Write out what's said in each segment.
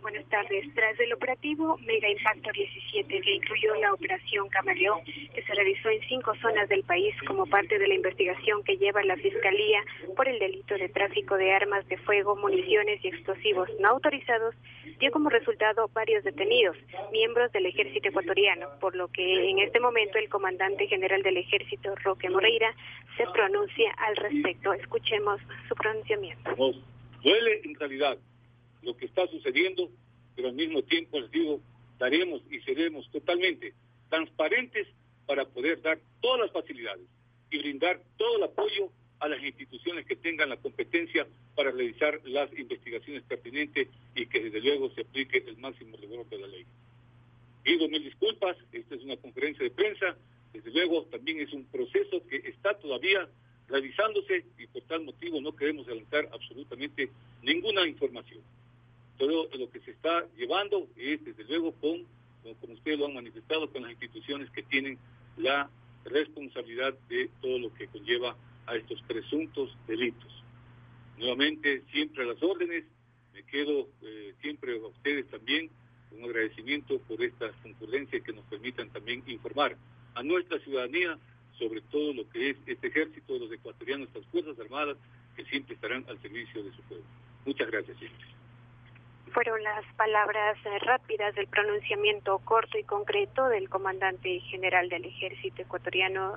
Buenas tardes. Tras el operativo Mega Impacto 17, que incluyó la operación Camaleón, que se realizó en cinco zonas del país como parte de la investigación que lleva la Fiscalía por el delito de tráfico de armas de fuego, municiones y explosivos no autorizados, dio como resultado varios detenidos, miembros del ejército ecuatoriano, por lo que en este momento el comandante general del ejército, Roque Moreira, se pronuncia al respecto. Escuchemos su pronunciamiento. duele en realidad lo que está sucediendo, pero al mismo tiempo les digo, daremos y seremos totalmente transparentes para poder dar todas las facilidades y brindar todo el apoyo a las instituciones que tengan la competencia para realizar las investigaciones pertinentes y que desde luego se aplique el máximo rigor de la ley. Pido mil disculpas, esta es una conferencia de prensa, desde luego también es un proceso que está todavía realizándose y por tal motivo no queremos adelantar absolutamente ninguna información todo lo que se está llevando es, desde luego, con, como ustedes lo han manifestado, con las instituciones que tienen la responsabilidad de todo lo que conlleva a estos presuntos delitos. Nuevamente, siempre a las órdenes, me quedo eh, siempre a ustedes también un agradecimiento por estas concurrencias que nos permitan también informar a nuestra ciudadanía sobre todo lo que es este ejército de los ecuatorianos, estas Fuerzas Armadas, que siempre estarán al servicio de su pueblo. Muchas gracias siempre fueron las palabras eh, rápidas del pronunciamiento corto y concreto del comandante general del ejército ecuatoriano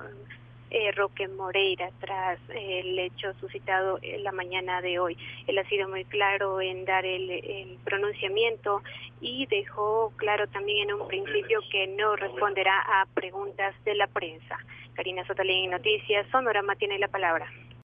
eh, Roque Moreira tras el hecho suscitado en la mañana de hoy. Él ha sido muy claro en dar el, pronunciamiento y dejó claro también en un principio que no responderá a preguntas de la prensa. Karina Sotalín, Noticias, Sonorama tiene la palabra.